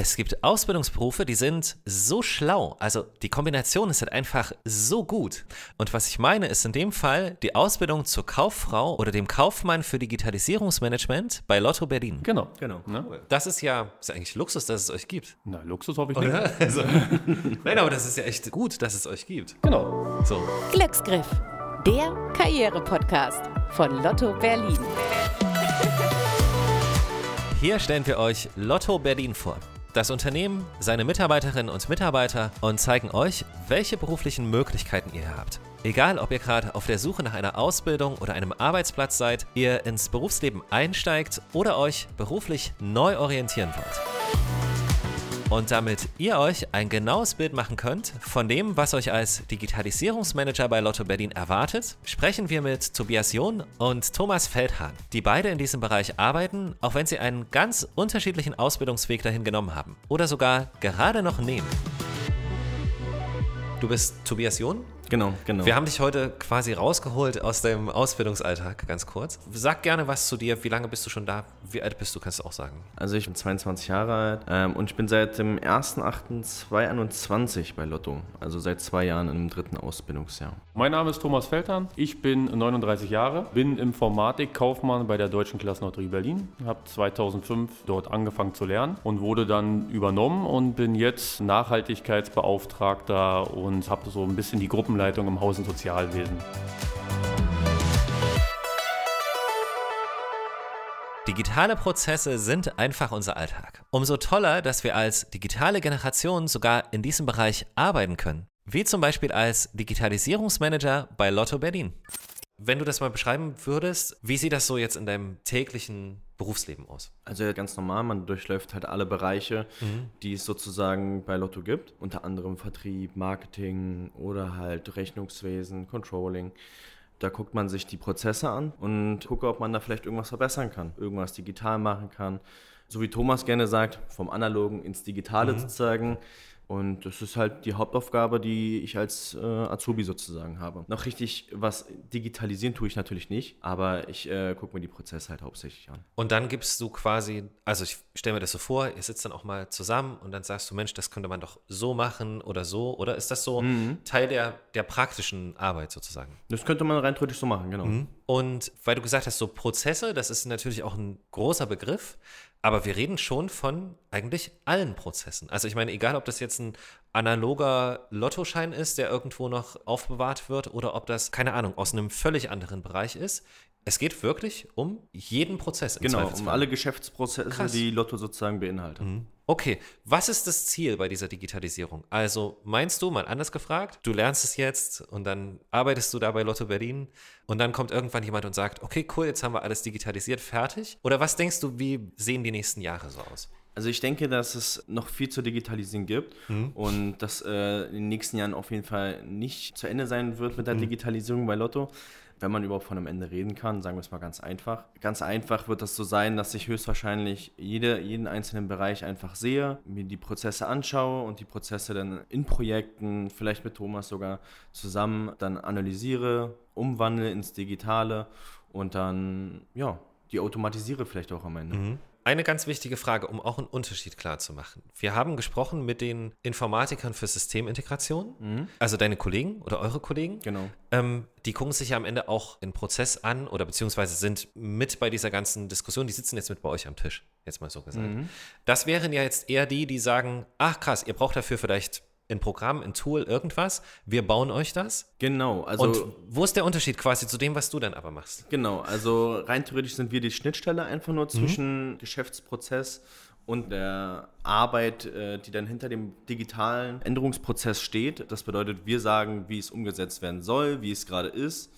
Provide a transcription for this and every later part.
Es gibt Ausbildungsberufe, die sind so schlau. Also die Kombination ist halt einfach so gut. Und was ich meine, ist in dem Fall die Ausbildung zur Kauffrau oder dem Kaufmann für Digitalisierungsmanagement bei Lotto Berlin. Genau. Genau. Ne? Das ist ja ist eigentlich Luxus, dass es euch gibt. Na, Luxus hoffe ich nicht. Also, nein, aber das ist ja echt gut, dass es euch gibt. Genau. So. Glücksgriff, der Karriere-Podcast von Lotto Berlin. Hier stellen wir euch Lotto Berlin vor. Das Unternehmen, seine Mitarbeiterinnen und Mitarbeiter und zeigen euch, welche beruflichen Möglichkeiten ihr habt. Egal, ob ihr gerade auf der Suche nach einer Ausbildung oder einem Arbeitsplatz seid, ihr ins Berufsleben einsteigt oder euch beruflich neu orientieren wollt. Und damit ihr euch ein genaues Bild machen könnt von dem, was euch als Digitalisierungsmanager bei Lotto Berlin erwartet, sprechen wir mit Tobias John und Thomas Feldhahn, die beide in diesem Bereich arbeiten, auch wenn sie einen ganz unterschiedlichen Ausbildungsweg dahin genommen haben oder sogar gerade noch nehmen. Du bist Tobias John? Genau, genau. Wir haben dich heute quasi rausgeholt aus deinem Ausbildungsalltag, ganz kurz. Sag gerne was zu dir. Wie lange bist du schon da? Wie alt bist du, kannst du auch sagen. Also ich bin 22 Jahre alt ähm, und ich bin seit dem 1.8.2021 bei Lotto. Also seit zwei Jahren im dritten Ausbildungsjahr. Mein Name ist Thomas Feldhahn. Ich bin 39 Jahre, bin Informatikkaufmann bei der Deutschen Klassenlotterie Berlin. Habe 2005 dort angefangen zu lernen und wurde dann übernommen und bin jetzt Nachhaltigkeitsbeauftragter und habe so ein bisschen die Gruppenleitung im Haus- und Sozialwesen. Digitale Prozesse sind einfach unser Alltag. Umso toller, dass wir als digitale Generation sogar in diesem Bereich arbeiten können. Wie zum Beispiel als Digitalisierungsmanager bei Lotto Berlin. Wenn du das mal beschreiben würdest, wie sieht das so jetzt in deinem täglichen Berufsleben aus? Also ja, ganz normal, man durchläuft halt alle Bereiche, Mhm. die es sozusagen bei Lotto gibt. Unter anderem Vertrieb, Marketing oder halt Rechnungswesen, Controlling. Da guckt man sich die Prozesse an und guckt, ob man da vielleicht irgendwas verbessern kann, irgendwas digital machen kann. So wie Thomas gerne sagt, vom Analogen ins Digitale Mhm. sozusagen. Und das ist halt die Hauptaufgabe, die ich als äh, Azubi sozusagen habe. Noch richtig was digitalisieren tue ich natürlich nicht, aber ich äh, gucke mir die Prozesse halt hauptsächlich an. Und dann gibst du quasi, also ich stelle mir das so vor, ihr sitzt dann auch mal zusammen und dann sagst du, Mensch, das könnte man doch so machen oder so. Oder ist das so Teil der, der praktischen Arbeit sozusagen? Das könnte man rein theoretisch so machen, genau. Und weil du gesagt hast, so Prozesse, das ist natürlich auch ein großer Begriff, aber wir reden schon von eigentlich allen Prozessen. Also ich meine, egal ob das jetzt ein analoger Lottoschein ist, der irgendwo noch aufbewahrt wird, oder ob das, keine Ahnung, aus einem völlig anderen Bereich ist. Es geht wirklich um jeden Prozess. Im Genau, um alle Geschäftsprozesse, Krass. die Lotto sozusagen beinhaltet. Okay, was ist das Ziel bei dieser Digitalisierung? Also meinst du, mal anders gefragt, du lernst es jetzt und dann arbeitest du da bei Lotto Berlin und dann kommt irgendwann jemand und sagt, okay, cool, jetzt haben wir alles digitalisiert, fertig? Oder was denkst du, wie sehen die nächsten Jahre so aus? Also ich denke, dass es noch viel zu digitalisieren gibt und dass äh, in den nächsten Jahren auf jeden Fall nicht zu Ende sein wird mit der Digitalisierung bei Lotto. Wenn man überhaupt von einem Ende reden kann, sagen wir es mal ganz einfach. Ganz einfach wird das so sein, dass ich höchstwahrscheinlich jede, jeden einzelnen Bereich einfach sehe, mir die Prozesse anschaue und die Prozesse dann in Projekten, vielleicht mit Thomas sogar zusammen dann analysiere, umwandle ins Digitale und dann, ja, die automatisiere vielleicht auch am Ende. Eine ganz wichtige Frage, um auch einen Unterschied klar zu machen. Wir haben gesprochen mit den Informatikern für Systemintegration, also deine Kollegen oder eure Kollegen. Genau. Ähm, die gucken sich ja am Ende auch den Prozess an oder beziehungsweise sind mit bei dieser ganzen Diskussion. Die sitzen jetzt mit bei euch am Tisch, jetzt mal so gesagt. Das wären ja jetzt eher die, die sagen, ach krass, ihr braucht dafür vielleicht ein Programm, ein Tool, irgendwas. Wir bauen euch das. Genau, also Und wo ist der Unterschied quasi zu dem, was du dann aber machst? genau, also rein theoretisch sind wir die Schnittstelle einfach nur zwischen Geschäftsprozess und der Arbeit, äh, die dann hinter dem digitalen Änderungsprozess steht. Das bedeutet, wir sagen, wie es umgesetzt werden soll, wie es gerade ist.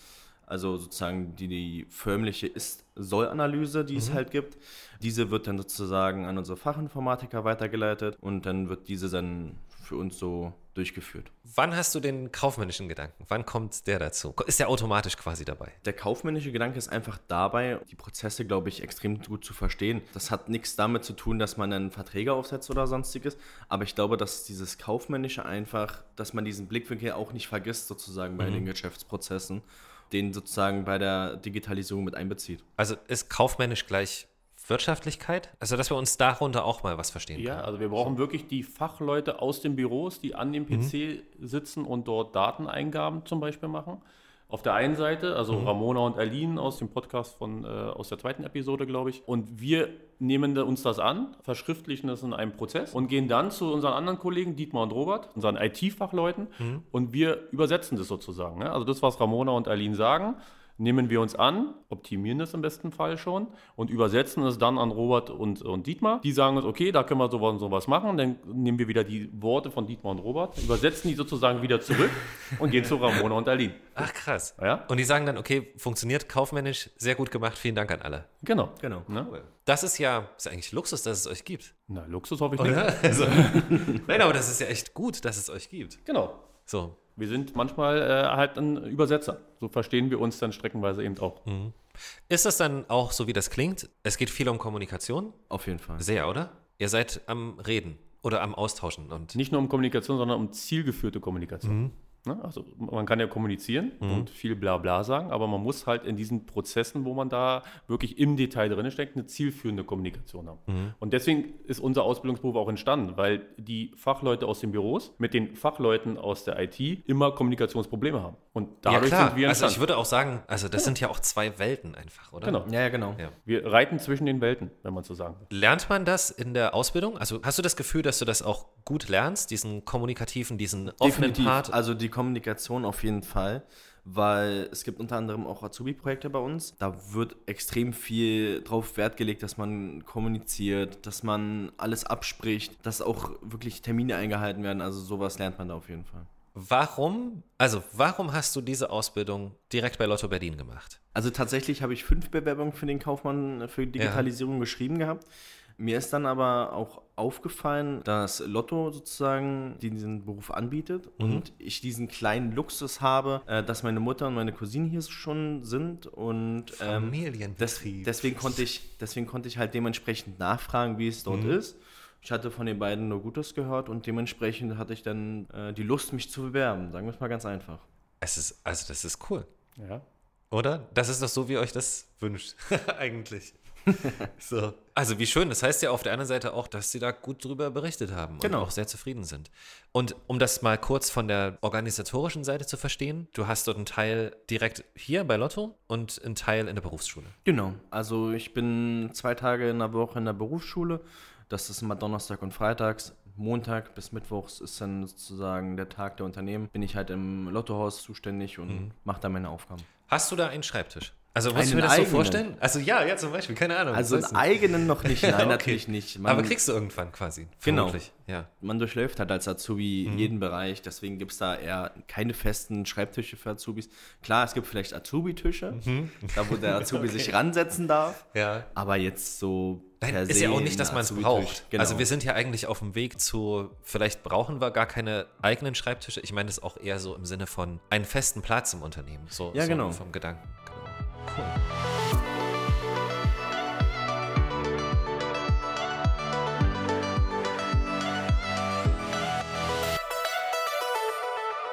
Also sozusagen die, die förmliche Ist-Soll-Analyse, die es halt gibt. Diese wird dann sozusagen an unsere Fachinformatiker weitergeleitet und dann wird diese dann für uns so durchgeführt. Wann hast du den kaufmännischen Gedanken? Wann kommt der dazu? Ist der automatisch quasi dabei? Der kaufmännische Gedanke ist einfach dabei, die Prozesse, glaube ich, extrem gut zu verstehen. Das hat nichts damit zu tun, dass man dann Verträge aufsetzt oder sonstiges, aber ich glaube, dass dieses Kaufmännische einfach, dass man diesen Blickwinkel auch nicht vergisst, sozusagen bei den Geschäftsprozessen, den sozusagen bei der Digitalisierung mit einbezieht. Also ist kaufmännisch gleich Wirtschaftlichkeit? Also, dass wir uns darunter auch mal was verstehen Ja, können. also wir brauchen wirklich die Fachleute aus den Büros, die an dem PC sitzen und dort Dateneingaben zum Beispiel machen. Auf der einen Seite, also Ramona und Aline aus dem Podcast von, äh, aus der zweiten Episode, glaube ich. Und wir nehmen uns das an, verschriftlichen das in einem Prozess und gehen dann zu unseren anderen Kollegen, Dietmar und Robert, unseren IT-Fachleuten, und wir übersetzen das sozusagen. Ne? Also das, was Ramona und Aline sagen, nehmen wir uns an, optimieren das im besten Fall schon und übersetzen es dann an Robert und, und Dietmar. Die sagen uns, okay, da können wir sowas und sowas machen. Dann nehmen wir wieder die Worte von Dietmar und Robert, übersetzen die sozusagen wieder zurück und gehen zu Ramona und Aline. Ach, krass. Ja? Und die sagen dann, okay, funktioniert kaufmännisch, sehr gut gemacht, vielen Dank an alle. Genau. Genau. Ne? Das ist ja, ist eigentlich Luxus, dass es euch gibt. Na, Luxus hoffe ich nicht. Also, nein, aber das ist ja echt gut, dass es euch gibt. Genau. So. Wir sind manchmal äh, halt ein Übersetzer. So verstehen wir uns dann streckenweise eben auch. Ist das dann auch so, wie das klingt? Es geht viel um Kommunikation? Auf jeden Fall. Sehr, oder? Ihr seid am Reden oder am Austauschen und Nicht nur um Kommunikation, sondern um zielgeführte Kommunikation. Mhm. Ne? Also man kann ja kommunizieren und viel Blabla sagen, aber man muss halt in diesen Prozessen, wo man da wirklich im Detail drin steckt, eine zielführende Kommunikation haben. Mhm. Und deswegen ist unser Ausbildungsberuf auch entstanden, weil die Fachleute aus den Büros mit den Fachleuten aus der IT immer Kommunikationsprobleme haben. Und dadurch ja, klar. sind wir also ich würde auch sagen, also das sind ja auch zwei Welten einfach, oder? Genau. Ja, ja, genau. Ja. wir reiten zwischen den Welten, wenn man so sagen will. Lernt man das in der Ausbildung? Also hast du das Gefühl, dass du das auch gut lernst, diesen kommunikativen, diesen offenen Definitiv. Part? Also die Kommunikation auf jeden Fall, weil es gibt unter anderem auch Azubi-Projekte bei uns. Da wird extrem viel drauf Wert gelegt, dass man kommuniziert, dass man alles abspricht, dass auch wirklich Termine eingehalten werden. Also sowas lernt man da auf jeden Fall. Warum, also warum hast du diese Ausbildung direkt bei Lotto Berlin gemacht? Also tatsächlich habe ich fünf Bewerbungen für den Kaufmann für Digitalisierung geschrieben gehabt. Mir ist dann aber auch aufgefallen, dass Lotto sozusagen diesen Beruf anbietet und ich diesen kleinen Luxus habe, äh, dass meine Mutter und meine Cousine hier schon sind und ähm, des, Familienbetrieb. deswegen konnte ich deswegen konnte ich halt dementsprechend nachfragen, wie es dort ist. Ich hatte von den beiden nur Gutes gehört und dementsprechend hatte ich dann äh, die Lust, mich zu bewerben. Sagen wir es mal ganz einfach. Es ist, also das ist cool, Ja. oder? Das ist doch so, wie ihr euch das wünscht, eigentlich. so. Also wie schön. Das heißt ja auf der anderen Seite auch, dass sie da gut drüber berichtet haben Genau. und auch sehr zufrieden sind. Und um das mal kurz von der organisatorischen Seite zu verstehen, du hast dort einen Teil direkt hier bei Lotto und einen Teil in der Berufsschule. Genau. Also ich bin zwei Tage in der Woche in der Berufsschule. Das ist immer Donnerstag und Freitags. Montag bis Mittwochs ist dann sozusagen der Tag der Unternehmen. Bin ich halt im Lottohaus zuständig und mache da meine Aufgaben. Hast du da einen Schreibtisch? Also musst du mir das so eigenen? vorstellen? Also ja, ja zum Beispiel, keine Ahnung. Also einen nicht. eigenen noch nicht, nein, Okay. natürlich nicht. Man, Aber kriegst du irgendwann quasi. Genau. Ja. man durchläuft halt als Azubi Mhm. jeden Bereich, deswegen gibt es da eher keine festen Schreibtische für Azubis. Klar, es gibt vielleicht Azubi-Tische, da wo der Azubi sich ransetzen darf, Mhm. Ja. aber jetzt so Nein, ist ja auch nicht, dass man es braucht. Genau. Also wir sind ja eigentlich auf dem Weg zu, vielleicht brauchen wir gar keine eigenen Schreibtische. Ich meine das auch eher so im Sinne von einen festen Platz im Unternehmen. So, Ja, so genau. vom Gedanken.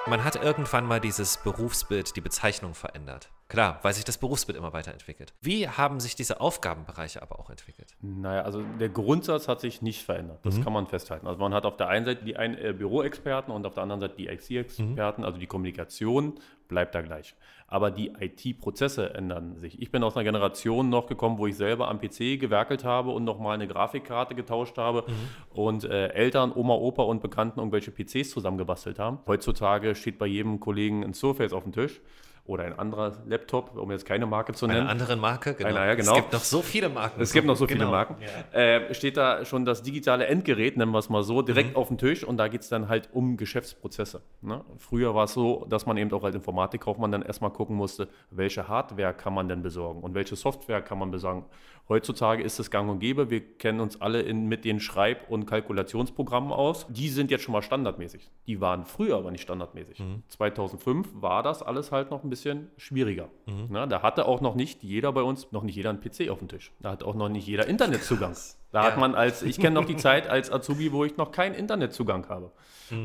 Man hat irgendwann mal dieses Berufsbild, die Bezeichnung verändert. Klar, weil sich das Berufsbild immer weiterentwickelt. Wie haben sich diese Aufgabenbereiche aber auch entwickelt? Naja, also der Grundsatz hat sich nicht verändert. Das kann man festhalten. Also man hat auf der einen Seite die ein, äh, Büroexperten und auf der anderen Seite die IT-Experten. Also die Kommunikation bleibt da gleich. Aber die IT-Prozesse ändern sich. Ich bin aus einer Generation noch gekommen, wo ich selber am PC gewerkelt habe und nochmal eine Grafikkarte getauscht habe und äh, Eltern, Oma, Opa und Bekannten irgendwelche PCs zusammengebastelt haben. Heutzutage steht bei jedem Kollegen ein Surface auf dem Tisch oder ein anderer Laptop, um jetzt keine Marke zu nennen. Eine andere Marke, genau. Eine, ja, genau. Es gibt noch so viele Marken. Es gibt noch so viele Genau. Marken. Äh, steht da schon das digitale Endgerät, nennen wir es mal so, direkt auf dem Tisch und da geht es dann halt um Geschäftsprozesse. Ne? Früher war es so, dass man eben auch als Informatikkaufmann dann erstmal gucken musste, welche Hardware kann man denn besorgen und welche Software kann man besorgen. Heutzutage ist es gang und gäbe, wir kennen uns alle in, mit den Schreib- und Kalkulationsprogrammen aus. Die sind jetzt schon mal standardmäßig. Die waren früher aber nicht standardmäßig. 2005 war das alles halt noch ein bisschen schwieriger. Na, da hatte auch noch nicht jeder bei uns, noch nicht jeder einen PC auf dem Tisch. Da hat auch noch nicht jeder Internetzugang. Da Ja. hat man als, ich kenne noch die Zeit als Azubi, wo ich noch keinen Internetzugang habe.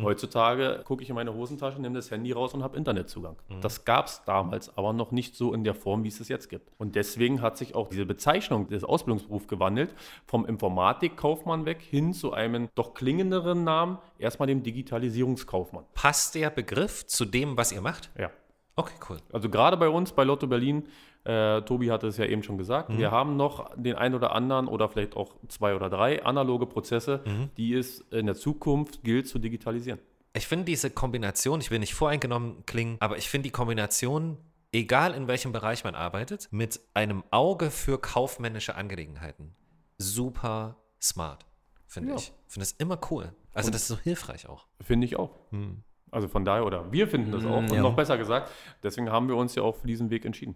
Heutzutage gucke ich in meine Hosentasche, nehme das Handy raus und habe Internetzugang. Das gab es damals aber noch nicht so in der Form, wie es es jetzt gibt. Und deswegen hat sich auch diese Bezeichnung des Ausbildungsberufs gewandelt, vom Informatikkaufmann weg hin zu einem doch klingenderen Namen, erstmal dem Digitalisierungskaufmann. Passt der Begriff zu dem, was ihr macht? Ja. Okay, cool. Also gerade bei uns, bei Lotto Berlin, äh, Tobi hatte es ja eben schon gesagt, Mhm. wir haben noch den ein oder anderen oder vielleicht auch zwei oder drei analoge Prozesse, Mhm. die es in der Zukunft gilt zu digitalisieren. Ich finde diese Kombination, ich will nicht voreingenommen klingen, aber ich finde die Kombination, egal in welchem Bereich man arbeitet, mit einem Auge für kaufmännische Angelegenheiten, super smart, finde Ja. ich. Ich finde das immer cool. Also das ist so hilfreich auch. Finde ich auch. Hm. Also von daher, oder wir finden das auch, und ja. noch besser gesagt, deswegen haben wir uns ja auch für diesen Weg entschieden.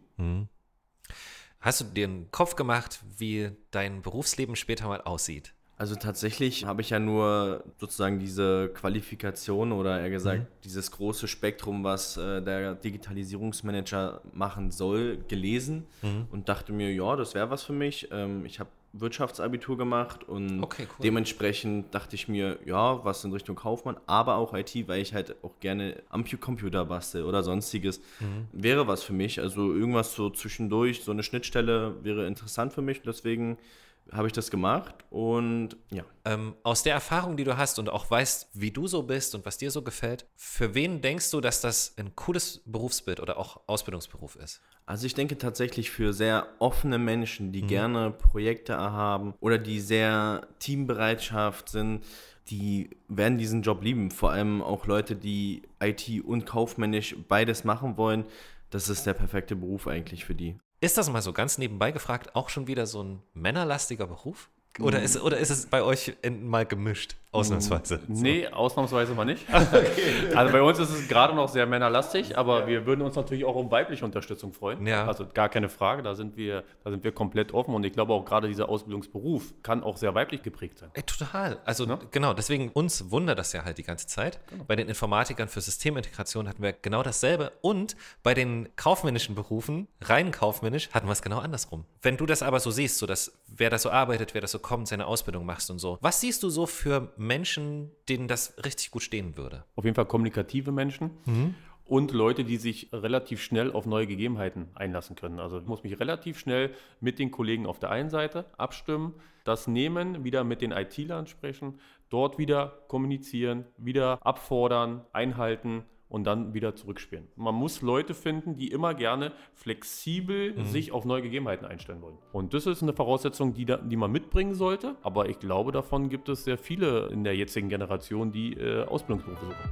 Hast du dir einen Kopf gemacht, wie dein Berufsleben später mal aussieht? Also tatsächlich habe ich ja nur sozusagen diese Qualifikation oder eher gesagt dieses große Spektrum, was äh, der Digitalisierungsmanager machen soll, gelesen und dachte mir, ja, das wäre was für mich. Ähm, ich habe Wirtschaftsabitur gemacht und Okay, cool. dementsprechend dachte ich mir, ja, was in Richtung Kaufmann, aber auch IT, weil ich halt auch gerne am Computer bastel oder sonstiges, wäre was für mich. Also irgendwas so zwischendurch, so eine Schnittstelle wäre interessant für mich. Deswegen habe ich das gemacht und ja. Ähm, aus der Erfahrung, die du hast und auch weißt, wie du so bist und was dir so gefällt, für wen denkst du, dass das ein cooles Berufsbild oder auch Ausbildungsberuf ist? Also ich denke tatsächlich für sehr offene Menschen, die gerne Projekte haben oder die sehr Teambereitschaft sind, die werden diesen Job lieben. Vor allem auch Leute, die IT und kaufmännisch beides machen wollen. Das ist der perfekte Beruf eigentlich für die. Ist das mal so ganz nebenbei gefragt auch schon wieder so ein männerlastiger Beruf? Oder ist, oder ist es bei euch in, mal gemischt, ausnahmsweise? Nee, ausnahmsweise mal nicht. Also bei uns ist es gerade noch sehr männerlastig, aber wir würden uns natürlich auch um weibliche Unterstützung freuen. Ja. Also gar keine Frage, da sind wir, da sind wir komplett offen und ich glaube auch gerade dieser Ausbildungsberuf kann auch sehr weiblich geprägt sein. Ey, total. Also Ne? genau, deswegen uns wundert das ja halt die ganze Zeit. Bei den Informatikern für Systemintegration hatten wir genau dasselbe und bei den kaufmännischen Berufen, rein kaufmännisch, hatten wir es genau andersrum. Wenn du das aber so siehst, so dass wer das so arbeitet, wer das so kommt, seine Ausbildung machst und so, was siehst du so für Menschen, denen das richtig gut stehen würde? Auf jeden Fall kommunikative Menschen und Leute, die sich relativ schnell auf neue Gegebenheiten einlassen können. Also ich muss mich relativ schnell mit den Kollegen auf der einen Seite abstimmen, das nehmen, wieder mit den IT-Lern sprechen, dort wieder kommunizieren, wieder abfordern, einhalten und dann wieder zurückspielen. Man muss Leute finden, die immer gerne flexibel sich auf neue Gegebenheiten einstellen wollen. Und das ist eine Voraussetzung, die, da, die man mitbringen sollte. Aber ich glaube, davon gibt es sehr viele in der jetzigen Generation, die äh, Ausbildungsberufe suchen.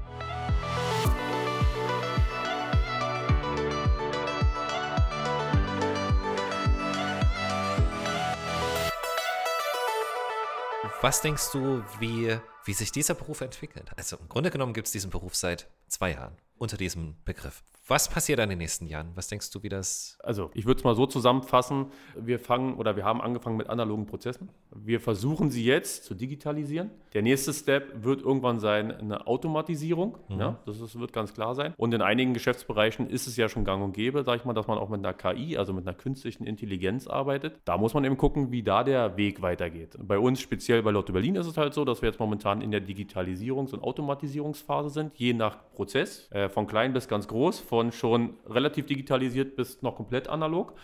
Was denkst du, wie, wie sich dieser Beruf entwickelt? Also im Grunde genommen gibt es diesen Beruf seit zwei Jahren unter diesem Begriff. Was passiert in den nächsten Jahren? Was denkst du, wie das Also, ich würde es mal so zusammenfassen. Wir fangen oder wir haben angefangen mit analogen Prozessen. Wir versuchen sie jetzt zu digitalisieren. Der nächste Step wird irgendwann sein eine Automatisierung. Ja, das ist, wird ganz klar sein. Und in einigen Geschäftsbereichen ist es ja schon gang und gäbe, sage ich mal, dass man auch mit einer KI, also mit einer künstlichen Intelligenz arbeitet. Da muss man eben gucken, wie da der Weg weitergeht. Bei uns, speziell bei Lotto Berlin, ist es halt so, dass wir jetzt momentan in der Digitalisierungs- und Automatisierungsphase sind, je nach Prozess, äh, von klein bis ganz groß, von schon relativ digitalisiert bis noch komplett analog.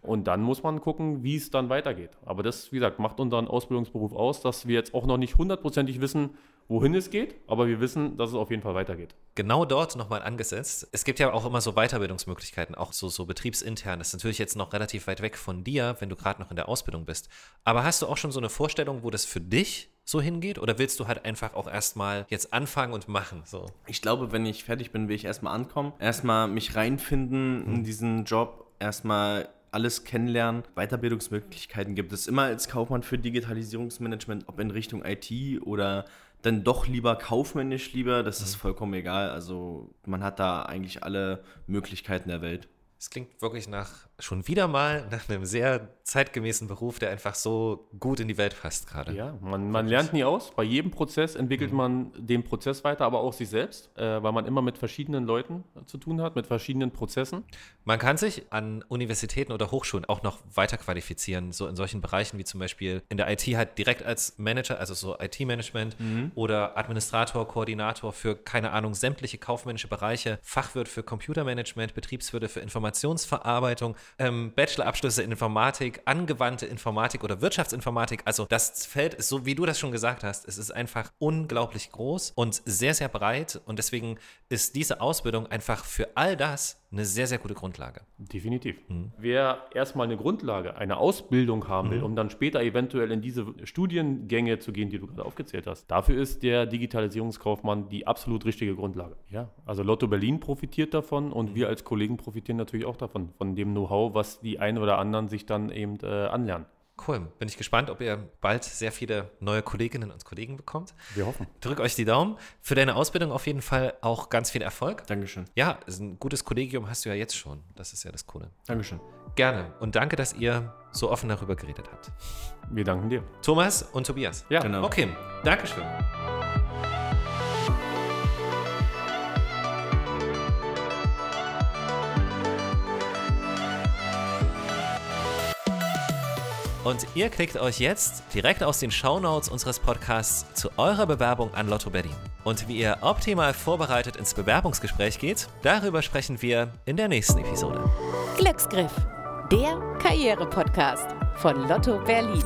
Und dann muss man gucken, wie es dann weitergeht. Aber das, wie gesagt, macht unseren Ausbildungsberuf aus, dass wir jetzt auch noch nicht hundertprozentig wissen, wohin es geht, aber wir wissen, dass es auf jeden Fall weitergeht. genau dort nochmal angesetzt? Es gibt ja auch immer so Weiterbildungsmöglichkeiten, auch so, so betriebsintern. Das ist natürlich jetzt noch relativ weit weg von dir, wenn du gerade noch in der Ausbildung bist. Aber hast du auch schon so eine Vorstellung, wo das für dich so hingeht? Oder willst du halt einfach auch erstmal jetzt anfangen und machen? So. Ich glaube, wenn ich fertig bin, will ich erstmal ankommen, erstmal mich reinfinden in diesen Job, erstmal alles kennenlernen. Weiterbildungsmöglichkeiten gibt es immer als Kaufmann für Digitalisierungsmanagement, ob in Richtung IT oder dann doch lieber kaufmännisch lieber, das ist vollkommen egal. Also man hat da eigentlich alle Möglichkeiten der Welt. Es klingt wirklich nach schon wieder mal nach einem sehr zeitgemäßen Beruf, der einfach so gut in die Welt passt gerade. Ja, man, man lernt nie aus. Bei jedem Prozess entwickelt mhm. man den Prozess weiter, aber auch sich selbst, äh, weil man immer mit verschiedenen Leuten äh, zu tun hat, mit verschiedenen Prozessen. Man kann sich an Universitäten oder Hochschulen auch noch weiter qualifizieren, so in solchen Bereichen wie zum Beispiel in der IT halt direkt als Manager, also so IT-Management mhm. oder Administrator, Koordinator für, keine Ahnung, sämtliche kaufmännische Bereiche, Fachwirt für Computermanagement, Betriebswirte für Informationsverarbeitung, ähm, Bachelorabschlüsse in Informatik, angewandte Informatik oder Wirtschaftsinformatik. Also das Feld ist so, wie du das schon gesagt hast, es ist einfach unglaublich groß und sehr, sehr breit und deswegen ist diese Ausbildung einfach für all das eine sehr, sehr gute Grundlage. Definitiv. Mhm. Wer erstmal eine Grundlage, eine Ausbildung haben will, mhm. um dann später eventuell in diese Studiengänge zu gehen, die du gerade aufgezählt hast, dafür ist der Digitalisierungskaufmann die absolut richtige Grundlage. Ja, also Lotto Berlin profitiert davon und mhm. wir als Kollegen profitieren natürlich auch davon, von dem Know-how, was die einen oder anderen sich dann eben äh, anlernen. Cool. Bin ich gespannt, ob ihr bald sehr viele neue Kolleginnen und Kollegen bekommt. Wir hoffen. Drück euch die Daumen. Für deine Ausbildung auf jeden Fall auch ganz viel Erfolg. Dankeschön. Ja, ein gutes Kollegium hast du ja jetzt schon. Das ist ja das Coole. Dankeschön. Gerne. Und danke, dass ihr so offen darüber geredet habt. Wir danken dir. Thomas und Tobias. Ja, genau. Okay. Dankeschön. Und ihr klickt euch jetzt direkt aus den Shownotes unseres Podcasts zu eurer Bewerbung an Lotto Berlin. Und wie ihr optimal vorbereitet ins Bewerbungsgespräch geht, darüber sprechen wir in der nächsten Episode. Glücksgriff, der Karriere-Podcast von Lotto Berlin.